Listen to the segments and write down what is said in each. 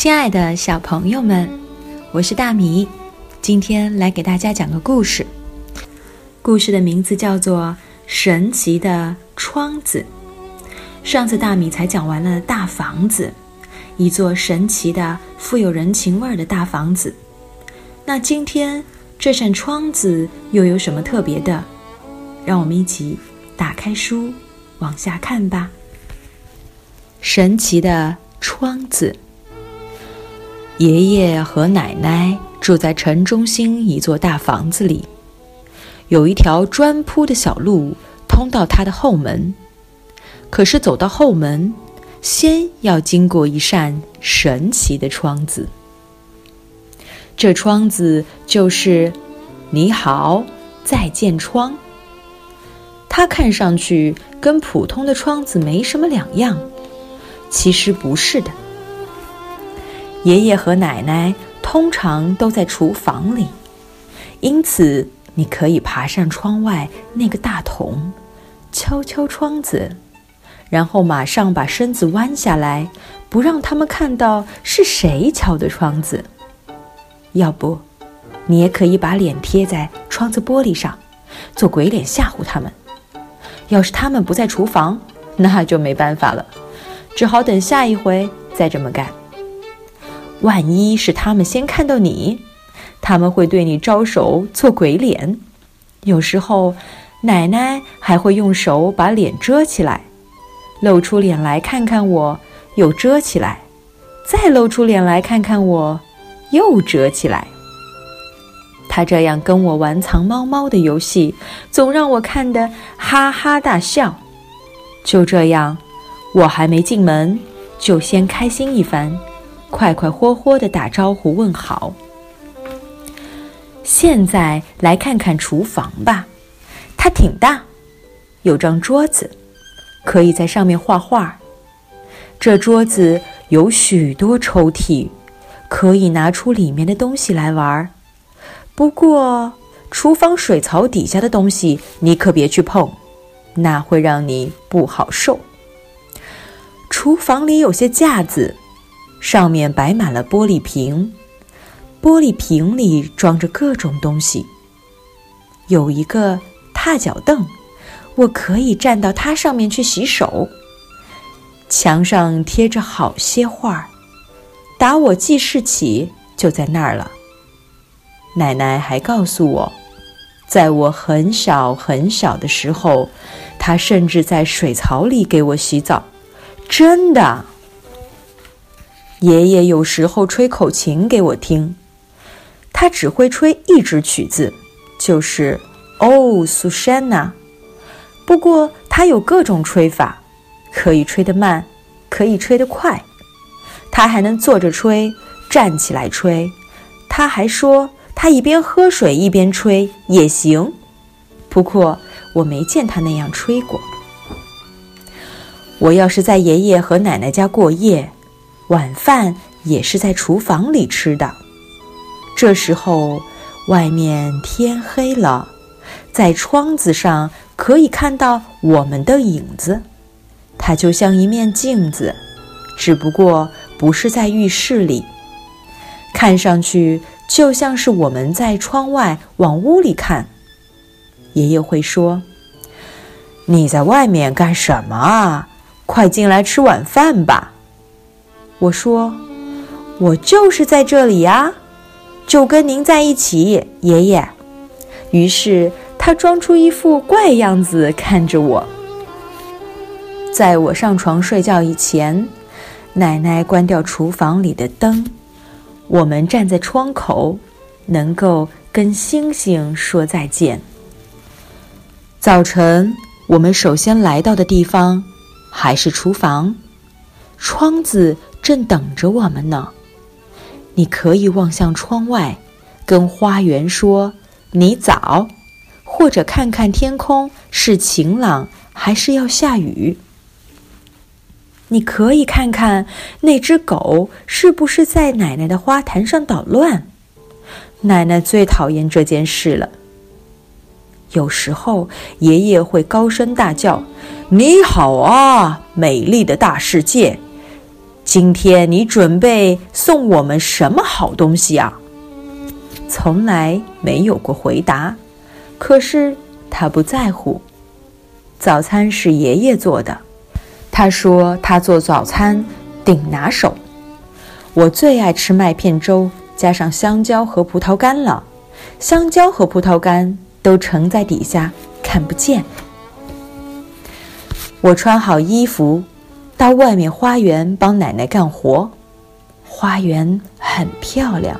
亲爱的小朋友们，我是大米，今天来给大家讲个故事。故事的名字叫做《神奇的窗子》。上次大米才讲完了大房子，一座神奇的、富有人情味儿的大房子。那今天这扇窗子又有什么特别的？让我们一起打开书，往下看吧。神奇的窗子。爷爷和奶奶住在城中心一座大房子里，有一条砖铺的小路通到他的后门。可是走到后门，先要经过一扇神奇的窗子。这窗子就是“你好，再见窗”。它看上去跟普通的窗子没什么两样，其实不是的。爷爷和奶奶通常都在厨房里，因此你可以爬上窗外那个大桶，敲敲窗子，然后马上把身子弯下来，不让他们看到是谁敲的窗子。要不，你也可以把脸贴在窗子玻璃上，做鬼脸吓唬他们。要是他们不在厨房，那就没办法了，只好等下一回再这么干。万一是他们先看到你，他们会对你招手做鬼脸。有时候，奶奶还会用手把脸遮起来，露出脸来看看我，又遮起来，再露出脸来看看我，又遮起来。他这样跟我玩藏猫猫的游戏，总让我看得哈哈大笑。就这样，我还没进门，就先开心一番。快快活活的打招呼问好。现在来看看厨房吧，它挺大，有张桌子，可以在上面画画。这桌子有许多抽屉，可以拿出里面的东西来玩。不过，厨房水槽底下的东西你可别去碰，那会让你不好受。厨房里有些架子。上面摆满了玻璃瓶，玻璃瓶里装着各种东西。有一个踏脚凳，我可以站到它上面去洗手。墙上贴着好些画儿，打我记事起就在那儿了。奶奶还告诉我，在我很小很小的时候，她甚至在水槽里给我洗澡，真的。爷爷有时候吹口琴给我听，他只会吹一支曲子，就是《哦，苏珊娜》。不过他有各种吹法，可以吹得慢，可以吹得快。他还能坐着吹，站起来吹。他还说他一边喝水一边吹也行。不过我没见他那样吹过。我要是在爷爷和奶奶家过夜。晚饭也是在厨房里吃的。这时候，外面天黑了，在窗子上可以看到我们的影子，它就像一面镜子，只不过不是在浴室里，看上去就像是我们在窗外往屋里看。爷爷会说：“你在外面干什么啊？快进来吃晚饭吧。”我说：“我就是在这里呀，就跟您在一起，爷爷。”于是他装出一副怪样子看着我。在我上床睡觉以前，奶奶关掉厨房里的灯，我们站在窗口，能够跟星星说再见。早晨，我们首先来到的地方还是厨房，窗子。正等着我们呢。你可以望向窗外，跟花园说“你早”，或者看看天空是晴朗还是要下雨。你可以看看那只狗是不是在奶奶的花坛上捣乱。奶奶最讨厌这件事了。有时候爷爷会高声大叫：“你好啊，美丽的大世界！”今天你准备送我们什么好东西啊？”从来没有过回答，可是他不在乎。早餐是爷爷做的，他说他做早餐顶拿手。我最爱吃麦片粥，加上香蕉和葡萄干了。香蕉和葡萄干都盛在底下，看不见。我穿好衣服，到外面花园帮奶奶干活。花园很漂亮。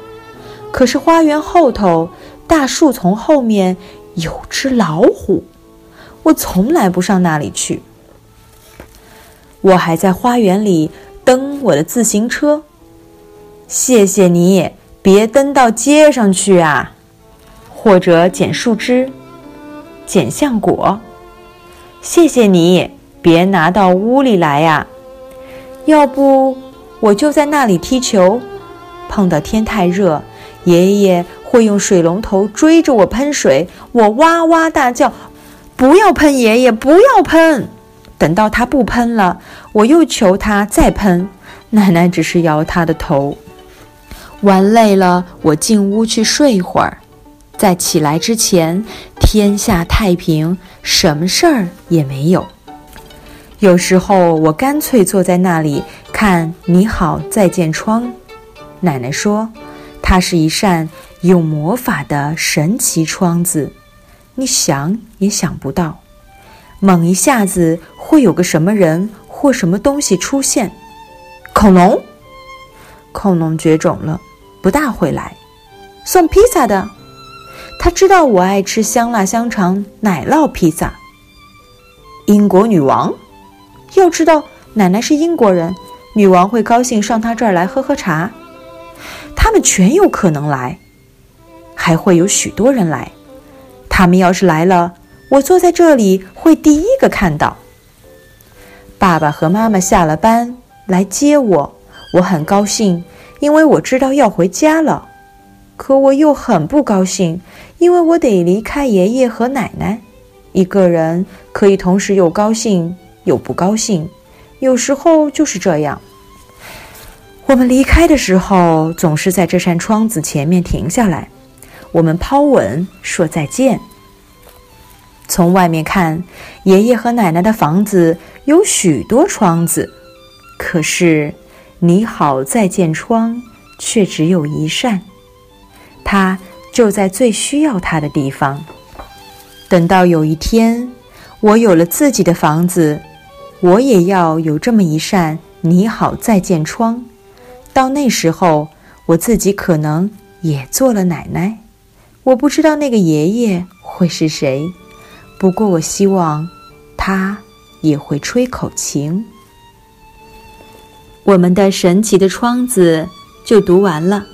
可是花园后头大树丛后面有只老虎，我从来不上那里去。我还在花园里蹬我的自行车。谢谢你，别蹬到街上去啊！或者捡树枝、捡橡果。谢谢你，别拿到屋里来呀！要不我就在那里踢球，碰到天太热。爷爷会用水龙头追着我喷水，我哇哇大叫：“不要喷，爷爷不要喷！”等到他不喷了，我又求他再喷，奶奶只是摇他的头。玩累了，我进屋去睡一会儿，在起来之前，天下太平，什么事儿也没有。有时候我干脆坐在那里看《你好，再见窗》。奶奶说。它是一扇有魔法的神奇窗子，你想也想不到，猛一下子会有个什么人或什么东西出现。恐龙，恐龙绝种了，不大会来。送披萨的，他知道我爱吃香辣香肠奶酪披萨。英国女王，要知道奶奶是英国人，女王会高兴上她这儿来喝喝茶。他们全有可能来，还会有许多人来。他们要是来了，我坐在这里会第一个看到。爸爸和妈妈下了班来接我，我很高兴，因为我知道要回家了。可我又很不高兴，因为我得离开爷爷和奶奶。一个人可以同时又高兴又不高兴，有时候就是这样。我们离开的时候，总是在这扇窗子前面停下来。我们抛吻说再见。从外面看，爷爷和奶奶的房子有许多窗子，可是“你好，再见”窗却只有一扇。它就在最需要它的地方。等到有一天，我有了自己的房子，我也要有这么一扇“你好，再见”窗。到那时候，我自己可能也做了奶奶。我不知道那个爷爷会是谁，不过我希望他也会吹口琴。我们的神奇的窗子就读完了。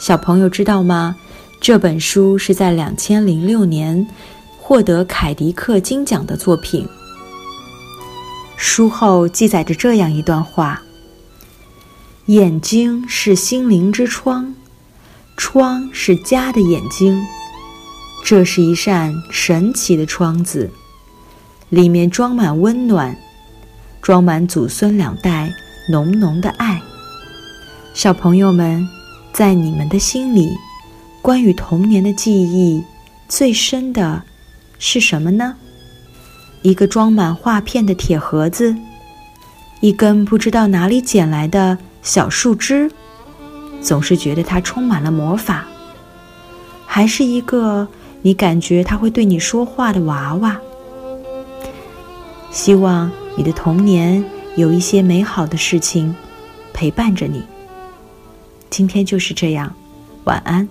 小朋友知道吗？这本书是在两千零六年获得凯迪克金奖的作品。书后记载着这样一段话。眼睛是心灵之窗，窗是家的眼睛。这是一扇神奇的窗子，里面装满温暖，装满祖孙两代浓浓的爱。小朋友们，在你们的心里，关于童年的记忆最深的是什么呢？一个装满画片的铁盒子，一根不知道哪里捡来的。小树枝，总是觉得它充满了魔法，还是一个你感觉它会对你说话的娃娃。希望你的童年有一些美好的事情陪伴着你。今天就是这样，晚安。